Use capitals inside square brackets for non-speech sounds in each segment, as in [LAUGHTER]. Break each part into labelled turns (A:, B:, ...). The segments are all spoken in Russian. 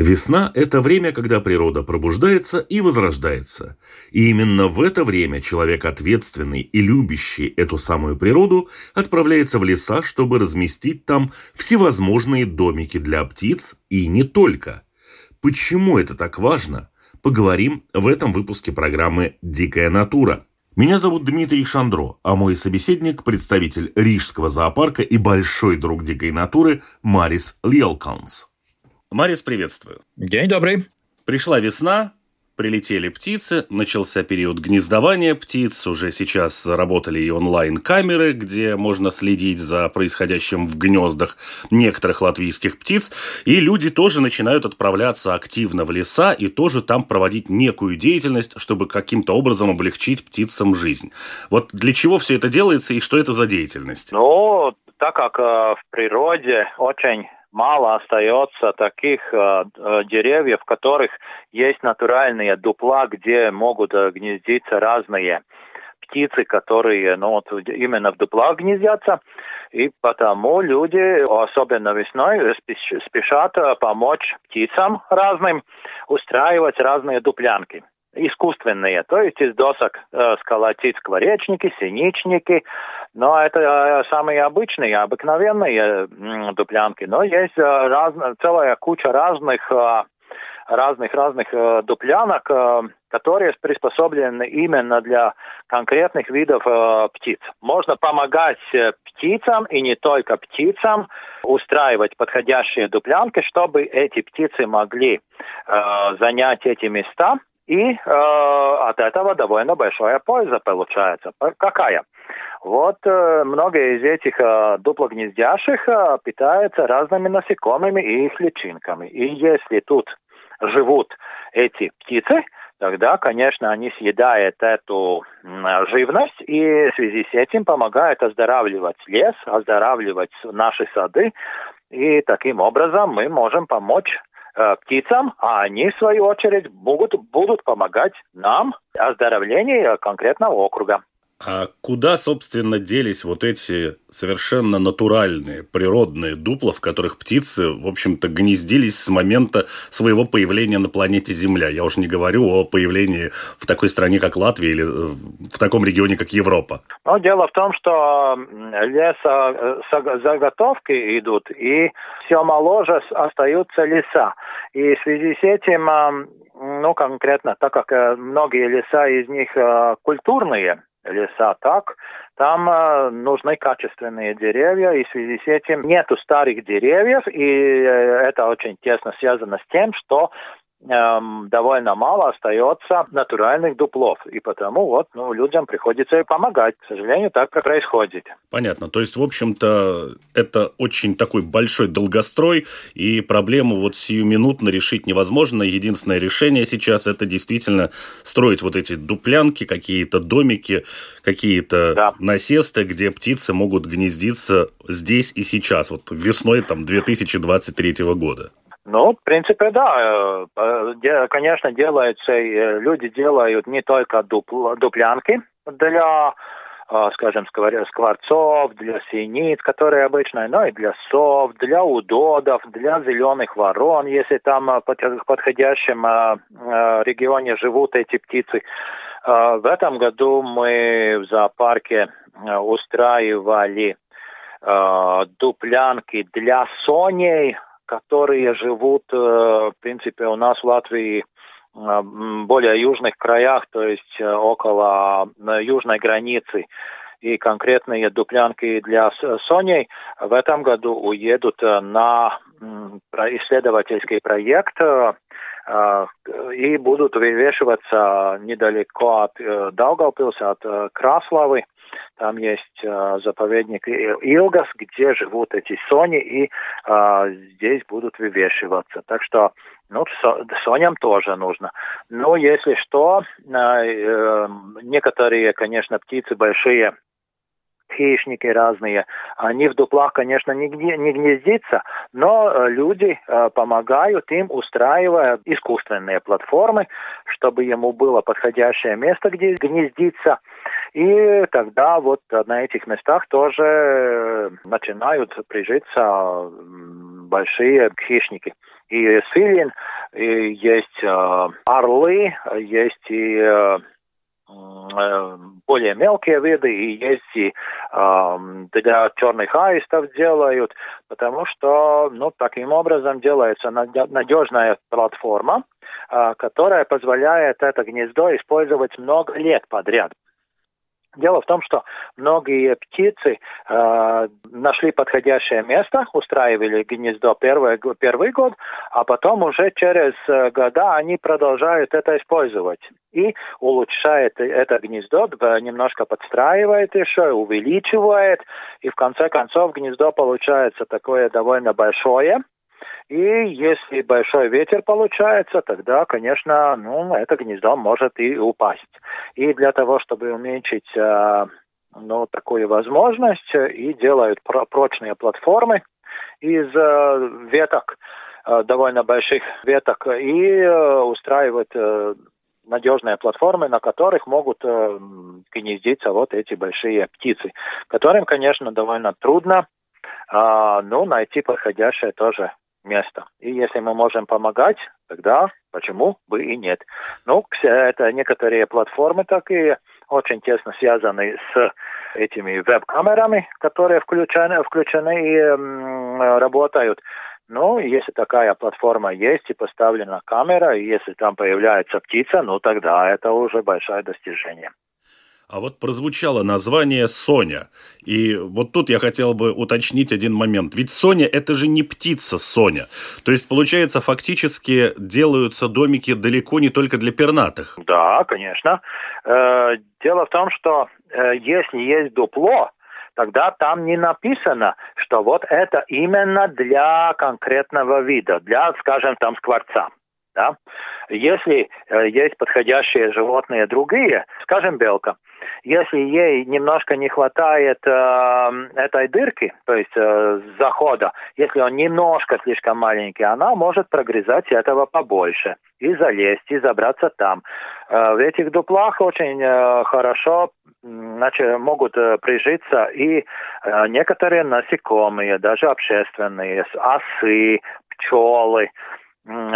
A: Весна – это время, когда природа пробуждается и возрождается. И именно в это время человек ответственный и любящий эту самую природу отправляется в леса, чтобы разместить там всевозможные домики для птиц и не только. Почему это так важно? Поговорим в этом выпуске программы «Дикая натура». Меня зовут Дмитрий Шандро, а мой собеседник – представитель Рижского зоопарка и большой друг дикой натуры Марис Лелканс. Марис, приветствую.
B: День добрый.
A: Пришла весна, прилетели птицы, начался период гнездования птиц, уже сейчас заработали и онлайн-камеры, где можно следить за происходящим в гнездах некоторых латвийских птиц, и люди тоже начинают отправляться активно в леса и тоже там проводить некую деятельность, чтобы каким-то образом облегчить птицам жизнь. Вот для чего все это делается и что это за деятельность?
C: Ну, так как э, в природе очень мало остается таких э, э, деревьев, в которых есть натуральные дупла, где могут э, гнездиться разные птицы, которые ну, вот, именно в дуплах гнездятся. И потому люди, особенно весной, спешат помочь птицам разным устраивать разные дуплянки искусственные, то есть из досок э, сколотить скворечники, синичники, но это э, самые обычные, обыкновенные э, дуплянки, но есть э, раз, целая куча разных разных разных дуплянок, э, которые приспособлены именно для конкретных видов птиц. Можно помогать птицам и не только птицам устраивать подходящие дуплянки, чтобы эти птицы могли занять эти места и э, от этого довольно большая польза получается. Какая? Вот э, многие из этих э, дуплогнездящих э, питаются разными насекомыми и их личинками. И если тут живут эти птицы, тогда, конечно, они съедают эту живность и в связи с этим помогают оздоравливать лес, оздоравливать наши сады. И таким образом мы можем помочь птицам, а они, в свою очередь, будут, будут помогать нам оздоровлении конкретного округа.
A: А куда, собственно, делись вот эти совершенно натуральные, природные дупла, в которых птицы, в общем-то, гнездились с момента своего появления на планете Земля? Я уже не говорю о появлении в такой стране, как Латвия, или э, в таком регионе, как Европа.
C: Ну, дело в том, что лесозаготовки э, идут, и все моложе остаются леса. И в связи с этим ну, конкретно, так как э, многие леса из них культурные, леса так, там э, нужны качественные деревья, и в связи с этим нету старых деревьев, и э, это очень тесно связано с тем, что эм, довольно мало остается натуральных дуплов. И потому вот ну, людям приходится помогать. К сожалению, так происходит.
A: Понятно. То есть, в общем-то, это очень такой большой долгострой, и проблему вот сиюминутно решить невозможно. Единственное решение сейчас это действительно строить вот эти дуплянки, какие-то домики, какие-то да. насесты, где птицы могут гнездиться здесь и сейчас, вот весной там 2023 года.
C: Ну, в принципе, да. Э, конечно, делается, э, люди делают не только дупл, дуплянки для, э, скажем, скворцов, для синиц, которые обычные, но и для сов, для удодов, для зеленых ворон, если там в подходящем регионе живут эти птицы. В этом году мы в зоопарке устраивали дуплянки для соней, которые живут, э, в принципе, у нас в Латвии э, более южных краях, то есть э, около южной границы. И конкретные дуплянки для Соней в этом году уедут на исследовательский проект и будут вывешиваться недалеко от Даугавпилса, от Краславы. Там есть э, заповедник Илгас, где живут эти сони, и э, здесь будут вывешиваться. Так что ну, соням тоже нужно. Но если что, э, некоторые, конечно, птицы большие, хищники разные, они в дуплах, конечно, не, не гнездятся, но э, люди э, помогают им, устраивая искусственные платформы, чтобы ему было подходящее место, где гнездиться. И тогда вот на этих местах тоже э, начинают прижиться большие хищники. И свинин, и есть орлы, есть и Э, более мелкие виды, и есть и э, для черных аистов делают, потому что ну, таким образом делается надежная платформа, э, которая позволяет это гнездо использовать много лет подряд. Дело в том, что многие птицы э, нашли подходящее место, устраивали гнездо первый, первый год, а потом уже через э, года они продолжают это использовать. И улучшает это гнездо, немножко подстраивает еще, увеличивает, и в конце концов гнездо получается такое довольно большое, и если большой ветер получается, тогда, конечно, ну, это гнездо может и упасть. И для того, чтобы уменьшить э, ну, такую возможность, и делают прочные платформы из э, веток, э, довольно больших веток, и устраивают надежные платформы, на которых могут э, гнездиться вот эти большие птицы, которым, конечно, довольно трудно, э, но найти подходящее тоже место. И если мы можем помогать, тогда почему бы и нет. Ну, это некоторые платформы такие, очень тесно связаны с этими веб-камерами, которые включены, включены и м, работают. Ну, если такая платформа есть и поставлена камера, и если там появляется птица, ну тогда это уже большое достижение.
A: А вот прозвучало название Соня. И вот тут я хотел бы уточнить один момент. Ведь Соня – это же не птица Соня. То есть, получается, фактически делаются домики далеко не только для пернатых.
C: Да, конечно. Э, дело в том, что э, если есть дупло, тогда там не написано, что вот это именно для конкретного вида, для, скажем, там скворца. Да? Если э, есть подходящие животные другие, скажем, белка, если ей немножко не хватает э, этой дырки, то есть э, захода, если он немножко слишком маленький, она может прогрызать этого побольше и залезть, и забраться там. Э, в этих дуплах очень э, хорошо значит, могут э, прижиться и э, некоторые насекомые, даже общественные, осы, пчелы.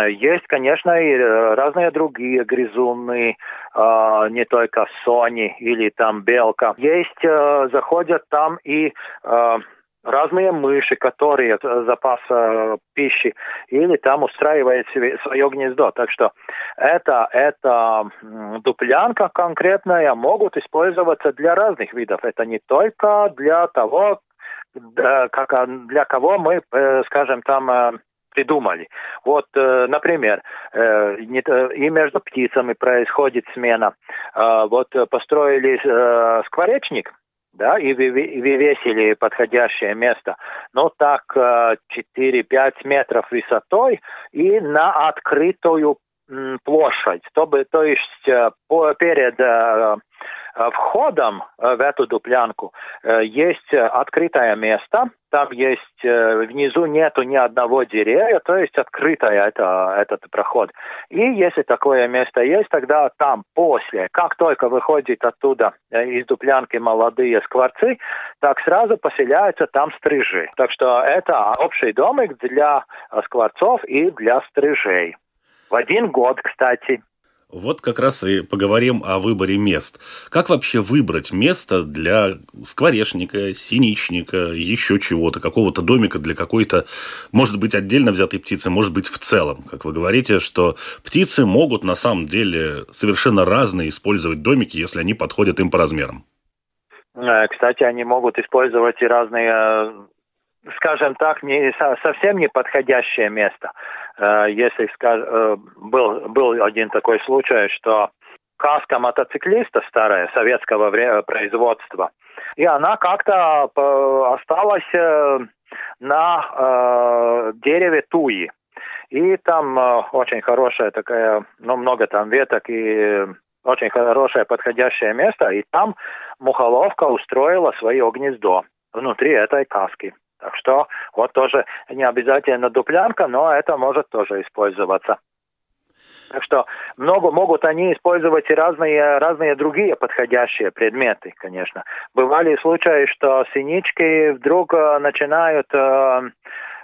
C: Есть, конечно, и э, разные другие грызуны, а, не только сони или там белка. Есть, э, заходят там и э, разные мыши, которые запас пищи, или там устраивают свое гнездо. Так что это, это дуплянка конкретная могут использоваться для разных видов. Это не только для того, как, для кого мы, скажем, там придумали. Вот, э, например, э, и между птицами происходит смена. Э, вот построили скворечник, да, и вывесили подходящее место. Но так 4-5 метров высотой и на открытую площадь. То, то есть перед входом в эту дуплянку есть открытое место, там есть внизу нету ни одного деревья, то есть открытое это, этот проход. И если такое место есть, тогда там после, как только выходит оттуда из дуплянки молодые скворцы, так сразу поселяются там стрижи. Так что это общий домик для скворцов и для стрижей. В один год, кстати.
A: Вот как раз и поговорим о выборе мест. Как вообще выбрать место для скворечника, синичника, еще чего-то, какого-то домика для какой-то, может быть, отдельно взятой птицы, может быть, в целом. Как вы говорите, что птицы могут на самом деле совершенно разные использовать домики, если они подходят им по размерам.
C: Э, кстати, они могут использовать и разные э, скажем так, не, совсем не подходящее место. Э, если э, был, был один такой случай, что каска мотоциклиста старая, советского производства, и она как-то осталась на э, дереве туи. И там э, очень хорошая такая, ну, много там веток и очень хорошее подходящее место. И там мухоловка устроила свое гнездо внутри этой каски. Так что вот тоже не обязательно дуплянка, но это может тоже использоваться. Так что много могут они использовать и разные, разные другие подходящие предметы, конечно. Бывали случаи, что синички вдруг э, начинают э,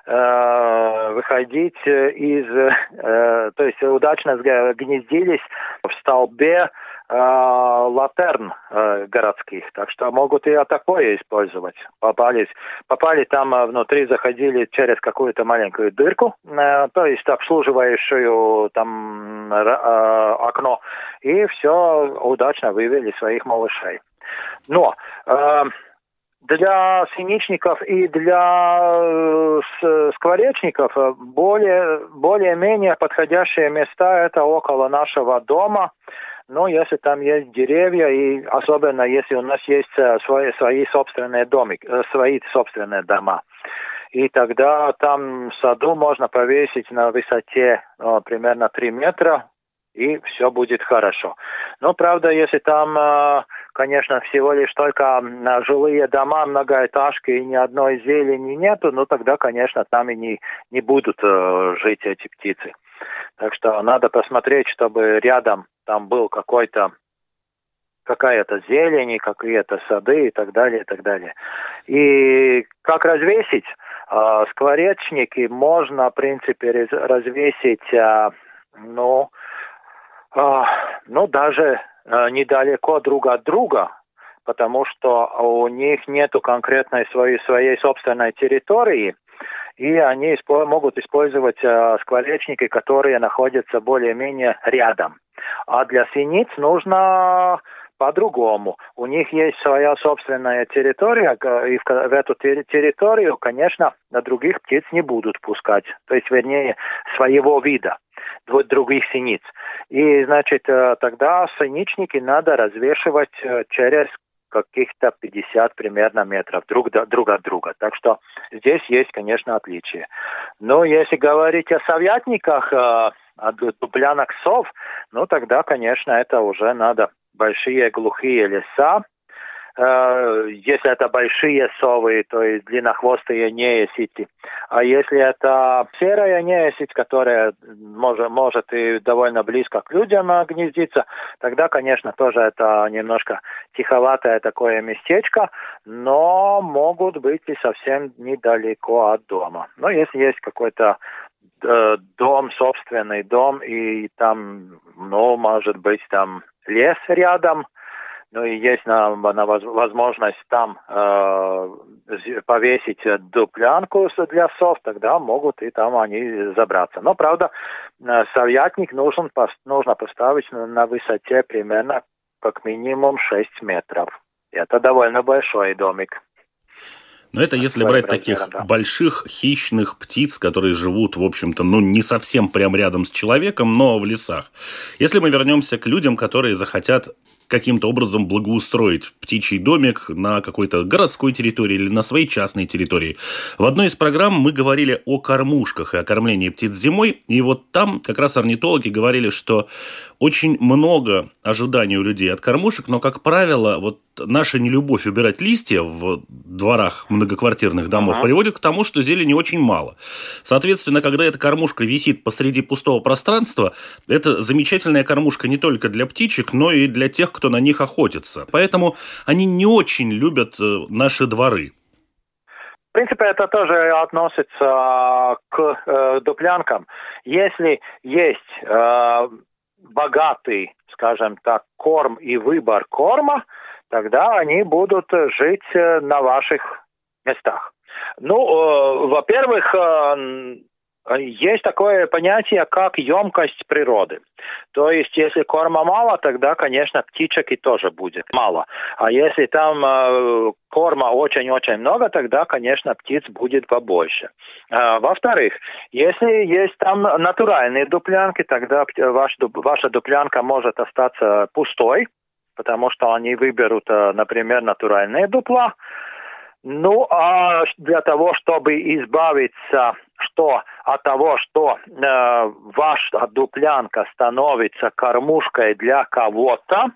C: э, выходить из, э, то есть удачно гнездились в столбе э, латерн э, городских, так что могут и такое использовать. Попались, попали там э, внутри, заходили через какую-то маленькую дырку, э, то есть обслуживающую там окно, и все удачно вывели своих малышей. Но для синичников и для скворечников более, более-менее подходящие места это около нашего дома. Но если там есть деревья, и особенно если у нас есть э, свои, свои собственные домики, свои собственные дома. И тогда там в саду можно повесить на высоте ну, примерно 3 метра, и все будет хорошо. Но правда, если там конечно, всего лишь только жилые дома, многоэтажки и ни одной зелени нету, ну тогда, конечно, там и не, не будут э, жить эти птицы. Так что надо посмотреть, чтобы рядом там был какой-то какая-то зелень, какие-то сады и так далее, и так далее. И как развесить? Э, скворечники можно, в принципе, развесить, э, ну, э, ну, даже недалеко друг от друга, потому что у них нету конкретной своей, своей собственной территории, и они могут использовать скворечники, которые находятся более-менее рядом. А для синиц нужно по-другому. У них есть своя собственная территория, и в, эту территорию, конечно, на других птиц не будут пускать. То есть, вернее, своего вида других синиц. И, значит, э, тогда синичники надо развешивать э, через каких-то 50 примерно метров друг, друг от друга. Так что здесь есть, конечно, отличие. Но если говорить о совятниках, э, о дуплянок сов, ну тогда, конечно, это уже надо большие глухие леса, Э, если это большие совы, то есть длиннохвостые неесити. А если это серая неесить, которая может, может и довольно близко к людям гнездиться, тогда, конечно, тоже это немножко тиховатое такое местечко, но могут быть и совсем недалеко от дома. Но если есть какой-то э, дом, собственный дом, и там, ну, может быть, там лес рядом – ну и есть на, на возможность там э, повесить дуплянку для сов, тогда могут и там они забраться. Но, правда, э, совятник нужен, нужно поставить на высоте примерно как минимум 6 метров. Это довольно большой домик.
A: Но это если брать таких да. больших хищных птиц, которые живут, в общем-то, ну, не совсем прям рядом с человеком, но в лесах. Если мы вернемся к людям, которые захотят каким-то образом благоустроить птичий домик на какой-то городской территории или на своей частной территории. В одной из программ мы говорили о кормушках и о кормлении птиц зимой, и вот там как раз орнитологи говорили, что очень много ожиданий у людей от кормушек, но, как правило, вот наша нелюбовь убирать листья в дворах многоквартирных домов ага. приводит к тому, что зелени очень мало. Соответственно, когда эта кормушка висит посреди пустого пространства, это замечательная кормушка не только для птичек, но и для тех, кто на них охотится. Поэтому они не очень любят э, наши дворы.
C: В принципе, это тоже относится к э, дуплянкам. Если есть э, богатый, скажем так, корм и выбор корма, тогда они будут жить э, на ваших местах. Ну, э, во-первых, э, есть такое понятие, как емкость природы. То есть, если корма мало, тогда, конечно, птичек и тоже будет мало. А если там э, корма очень-очень много, тогда, конечно, птиц будет побольше. А, во-вторых, если есть там натуральные дуплянки, тогда ваш, ваша дуплянка может остаться пустой, потому что они выберут, например, натуральные дупла, ну, а для того, чтобы избавиться что от того, что э, ваша дуплянка становится кормушкой для кого-то,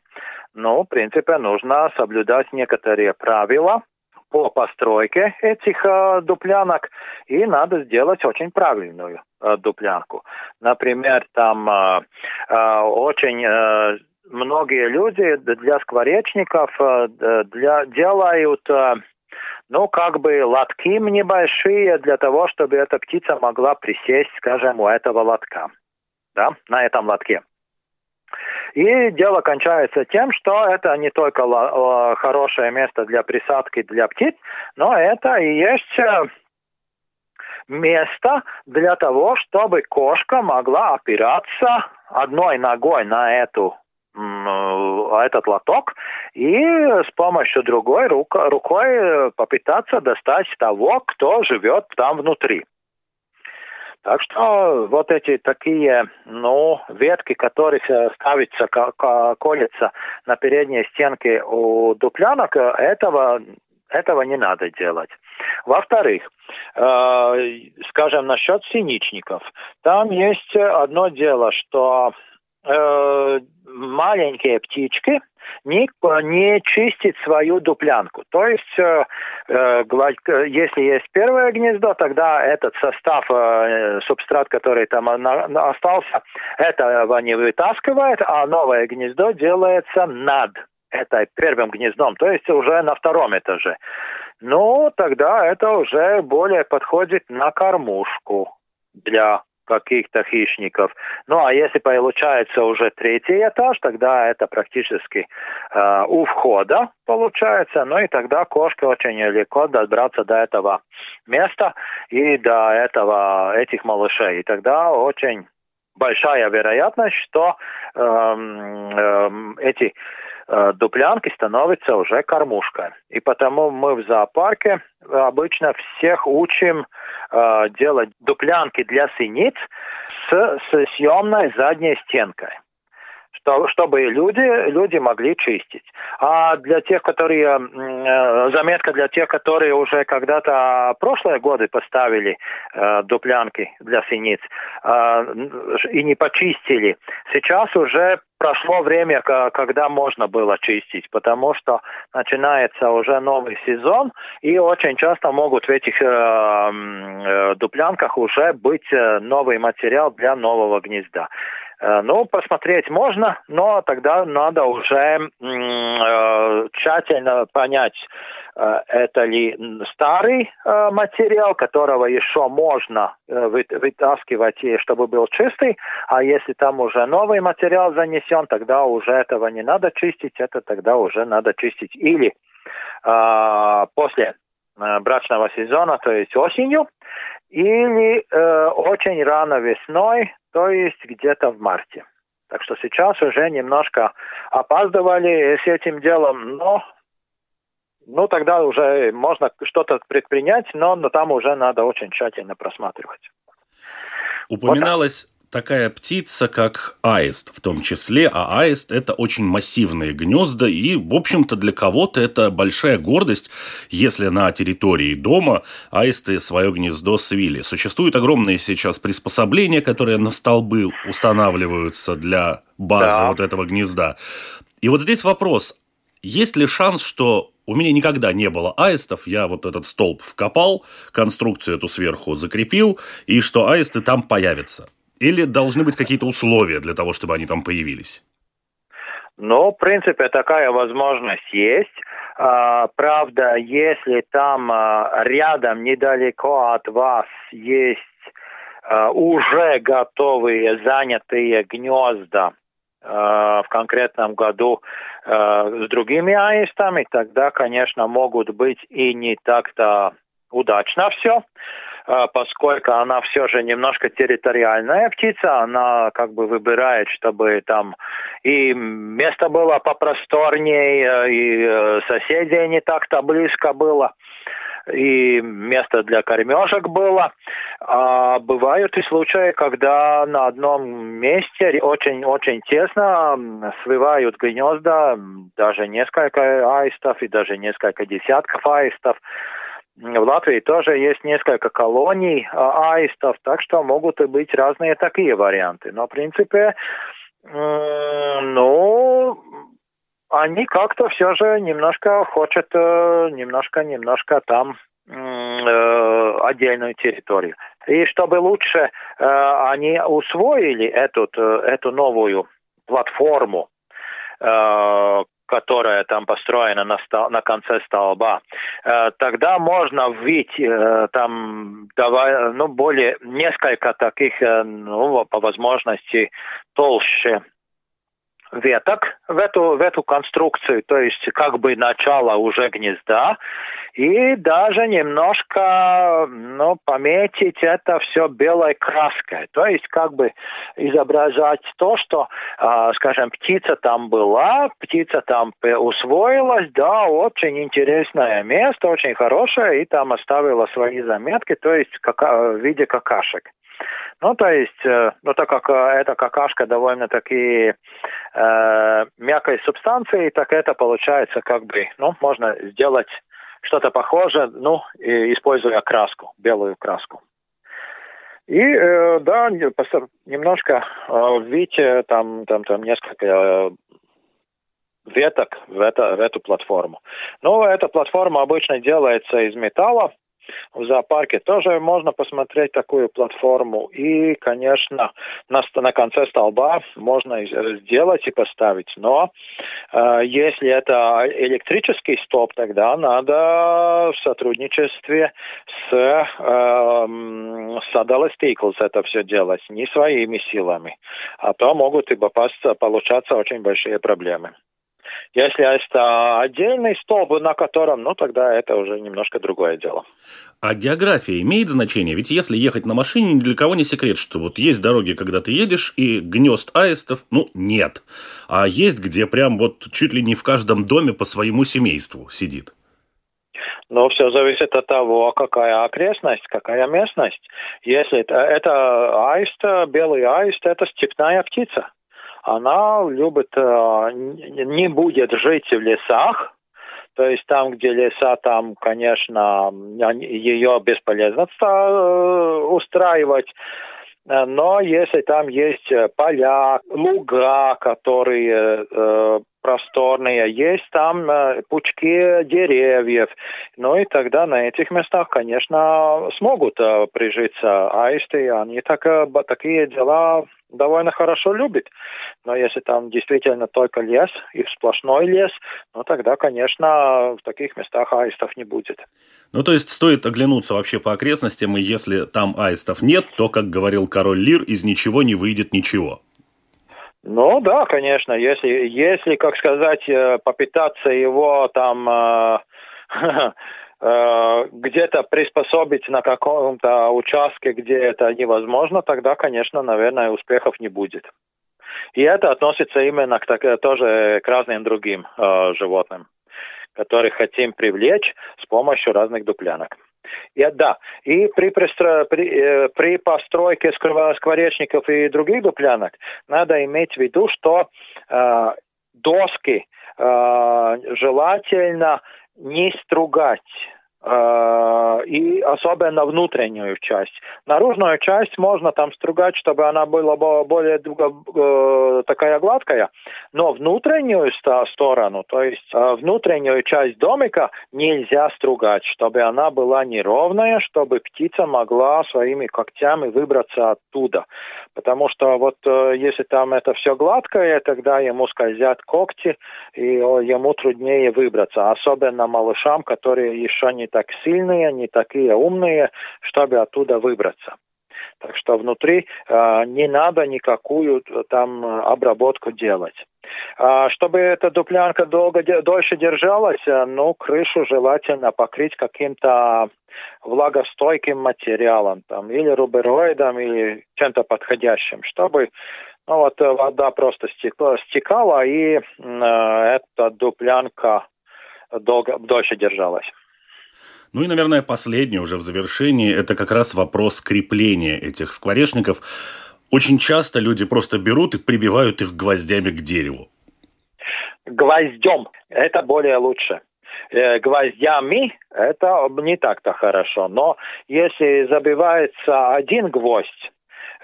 C: ну, в принципе, нужно соблюдать некоторые правила по постройке этих э, дуплянок, и надо сделать очень правильную э, дуплянку. Например, там э, э, очень э, многие люди для скворечников э, для, делают э, ну, как бы лотки небольшие для того, чтобы эта птица могла присесть, скажем, у этого лотка, да, на этом лотке. И дело кончается тем, что это не только хорошее место для присадки для птиц, но это и есть э, место для того, чтобы кошка могла опираться одной ногой на эту этот лоток и с помощью другой рук, рукой попытаться достать того, кто живет там внутри. Так что вот эти такие, ну, ветки, которые ставятся, колятся на передней стенке у дуплянок, этого, этого не надо делать. Во-вторых, э, скажем, насчет синичников. Там есть одно дело, что э, маленькие птички не, не чистит свою дуплянку. То есть, э, э, если есть первое гнездо, тогда этот состав, э, субстрат, который там на, остался, этого не вытаскивает, а новое гнездо делается над этой первым гнездом, то есть уже на втором этаже. Ну, тогда это уже более подходит на кормушку для каких-то хищников. Ну а если получается уже третий этаж, тогда это практически э, у входа получается. Ну и тогда кошке очень легко добраться до этого места и до этого этих малышей. И тогда очень большая вероятность, что э, э, эти дуплянки становятся уже кормушкой. И потому мы в зоопарке обычно всех учим э, делать дуплянки для синиц с, с съемной задней стенкой что, чтобы люди, люди могли чистить. А для тех, которые, э, заметка для тех, которые уже когда-то прошлые годы поставили э, дуплянки для синиц э, и не почистили, сейчас уже прошло время, когда можно было чистить, потому что начинается уже новый сезон, и очень часто могут в этих э, э, дуплянках уже быть новый материал для нового гнезда. Э, ну, посмотреть можно, но тогда надо уже э, тщательно понять, э, это ли старый материал, которого еще можно вытаскивать, чтобы был чистый, а если там уже новый материал занесен, тогда уже этого не надо чистить, это тогда уже надо чистить. Или после брачного сезона, то есть осенью, или э, очень рано весной, то есть где-то в марте. Так что сейчас уже немножко опаздывали с этим делом, но ну тогда уже можно что-то предпринять, но, но там уже надо очень тщательно просматривать.
A: Упоминалось такая птица, как аист в том числе, а аист – это очень массивные гнезда, и, в общем-то, для кого-то это большая гордость, если на территории дома аисты свое гнездо свили. Существуют огромные сейчас приспособления, которые на столбы устанавливаются для базы да. вот этого гнезда. И вот здесь вопрос, есть ли шанс, что у меня никогда не было аистов, я вот этот столб вкопал, конструкцию эту сверху закрепил, и что аисты там появятся? Или должны быть какие-то условия для того, чтобы они там появились?
C: Ну, в принципе, такая возможность есть. А, правда, если там а, рядом, недалеко от вас, есть а, уже готовые занятые гнезда в конкретном году с другими аистами, тогда, конечно, могут быть и не так-то удачно все. А, поскольку она все же немножко территориальная птица, она как бы выбирает, чтобы там и место было попросторнее, и э, соседей не так-то близко было. и место для кормежек было. А бывают и случаи, когда на одном месте очень-очень тесно свивают гнезда, даже несколько аистов и даже несколько десятков аистов. В Латвии тоже есть несколько колоний а, аистов, так что могут быть разные такие варианты. Но, в принципе, ну, они как-то все же немножко хотят, э, немножко-немножко там э, отдельную территорию. И чтобы лучше э, они усвоили эту, эту новую платформу, которая там построена на, стол, на конце столба, э, тогда можно ввить э, там давай, ну, более несколько таких, э, ну, по возможности толще веток в эту, в эту конструкцию, то есть как бы начало уже гнезда, и даже немножко ну, пометить это все белой краской. То есть как бы изображать то, что, э, скажем, птица там была, птица там усвоилась, да, очень интересное место, очень хорошее, и там оставила свои заметки, то есть как, в виде какашек. Ну, то есть, э, ну, так как э, эта какашка довольно-таки э, мягкой субстанции, так это получается как бы, ну, можно сделать что-то похожее, ну, используя краску, белую краску. И э, да, немножко э, видите, там, там, там несколько э, веток в, это, в эту платформу. Но эта платформа обычно делается из металла, в зоопарке тоже можно посмотреть такую платформу. И, конечно, на, на конце столба можно сделать и поставить. Но э, если это электрический столб, тогда надо в сотрудничестве с э, Садалес это все делать, не своими силами. А то могут и получаться очень большие проблемы. Если это отдельный столб, на котором, ну тогда это уже немножко другое дело.
A: А география имеет значение? Ведь если ехать на машине, ни для кого не секрет, что вот есть дороги, когда ты едешь, и гнезд аистов, ну, нет. А есть, где прям вот чуть ли не в каждом доме по своему семейству сидит.
C: Но все зависит от того, какая окрестность, какая местность. Если это, это аист, белый аист, это степная птица она любит, э, не будет жить в лесах, то есть там, где леса, там, конечно, ее бесполезно э, устраивать. Но если там есть поля, луга, которые э, просторные, есть там э, пучки деревьев, ну и тогда на этих местах, конечно, смогут э, прижиться аисты, они так, э, такие дела довольно хорошо любит. Но если там действительно только лес и сплошной лес, ну тогда, конечно, в таких местах аистов не будет.
A: Ну, то есть стоит оглянуться вообще по окрестностям, и если там аистов нет, то, как говорил король Лир, из ничего не выйдет ничего.
C: Ну да, конечно, если, если, как сказать, э, попытаться его там э, [LAUGHS] Э, где-то приспособить на каком-то участке, где это невозможно, тогда, конечно, наверное, успехов не будет. И это относится именно к, так, тоже к разным другим э, животным, которых хотим привлечь с помощью разных дуплянок. И, да, и при, пристро, при, э, при постройке скворечников и других дуплянок надо иметь в виду, что э, доски э, желательно не стругать и особенно внутреннюю часть. Наружную часть можно там стругать, чтобы она была более э, такая гладкая, но внутреннюю сторону, то есть э, внутреннюю часть домика нельзя стругать, чтобы она была неровная, чтобы птица могла своими когтями выбраться оттуда. Потому что вот э, если там это все гладкое, тогда ему скользят когти, и ему труднее выбраться. Особенно малышам, которые еще не так сильные, не такие умные, чтобы оттуда выбраться. Так что внутри э, не надо никакую там обработку делать. А чтобы эта дуплянка долго, дольше держалась, э, ну, крышу желательно покрыть каким-то влагостойким материалом, там, или рубероидом, или чем-то подходящим, чтобы ну, вот, э, вода просто стекла, стекала, и э, эта дуплянка долго, дольше держалась.
A: Ну и, наверное, последнее уже в завершении, это как раз вопрос крепления этих скворечников. Очень часто люди просто берут и прибивают их гвоздями к дереву.
C: Гвоздем. Это более лучше э, гвоздями, это не так-то хорошо. Но если забивается один гвоздь,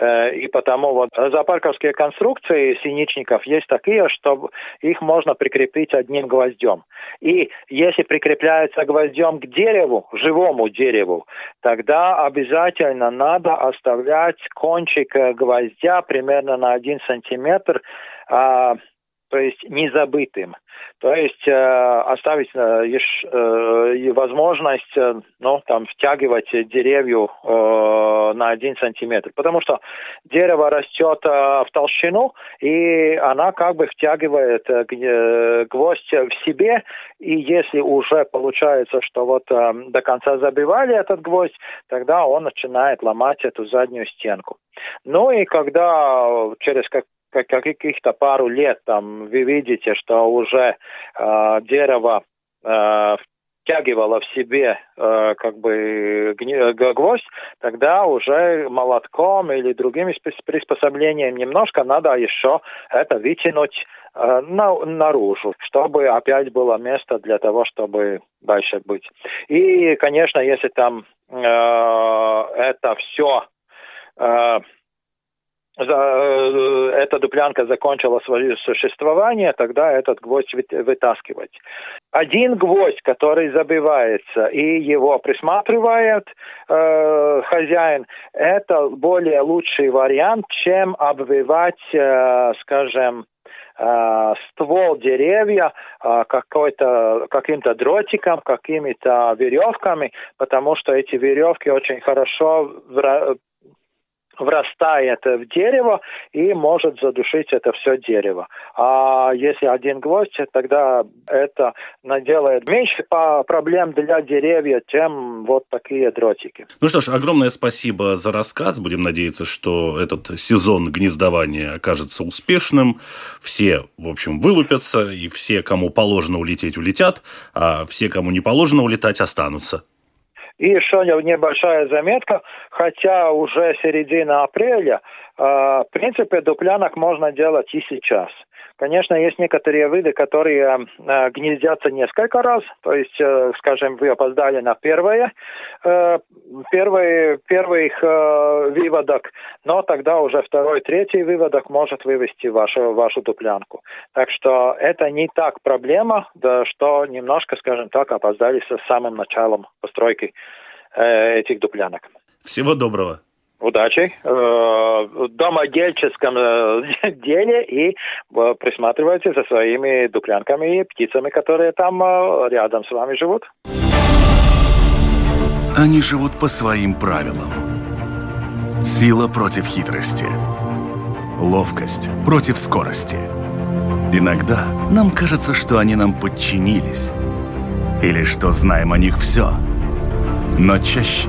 C: и потому вот зоопарковские конструкции синичников есть такие, что их можно прикрепить одним гвоздем. И если прикрепляется гвоздем к дереву, живому дереву, тогда обязательно надо оставлять кончик э, гвоздя примерно на один сантиметр, а, то есть незабытым. То есть э, оставить э, э, возможность э, ну, там, втягивать деревья э, на один сантиметр. Потому что дерево растет э, в толщину, и она как бы втягивает э, э гвоздь в себе. И если уже получается, что вот э, до конца забивали этот гвоздь, тогда он начинает ломать эту заднюю стенку. Ну и когда через как каких-то пару лет там вы видите, что уже э, дерево э, втягивало в себе э, как бы гвоздь, тогда уже молотком или другими приспособлениями немножко надо еще это вытянуть э, на, наружу, чтобы опять было место для того, чтобы дальше быть. И, конечно, если там э, это все э, эта дуплянка закончила свое существование, тогда этот гвоздь вытаскивать. Один гвоздь, который забивается и его присматривает э, хозяин, это более лучший вариант, чем обвивать, э, скажем, э, ствол деревья э, какой-то, каким-то дротиком, какими-то веревками, потому что эти веревки очень хорошо врастает в дерево и может задушить это все дерево. А если один гвоздь, тогда это наделает меньше проблем для деревьев, чем вот такие дротики.
A: Ну что ж, огромное спасибо за рассказ. Будем надеяться, что этот сезон гнездования окажется успешным. Все, в общем, вылупятся, и все, кому положено улететь, улетят, а все, кому не положено улетать, останутся.
C: И еще небольшая заметка, хотя уже середина апреля, э, в принципе, дуплянок можно делать и сейчас. Конечно, есть некоторые виды, которые э, гнездятся несколько раз, то есть, э, скажем, вы опоздали на первое, э, первый их э, выводок, но тогда уже второй, третий выводок может вывести вашу, вашу дуплянку. Так что это не так проблема, да, что немножко, скажем так, опоздали с самым началом постройки э, этих дуплянок.
A: Всего доброго
C: удачи э, в домодельческом э, [LAUGHS] деле и э, присматривайте за своими дуплянками и птицами, которые там рядом с вами живут.
D: Они живут по своим правилам. Сила против хитрости. Ловкость против скорости. Иногда нам кажется, что они нам подчинились. Или что знаем о них все. Но чаще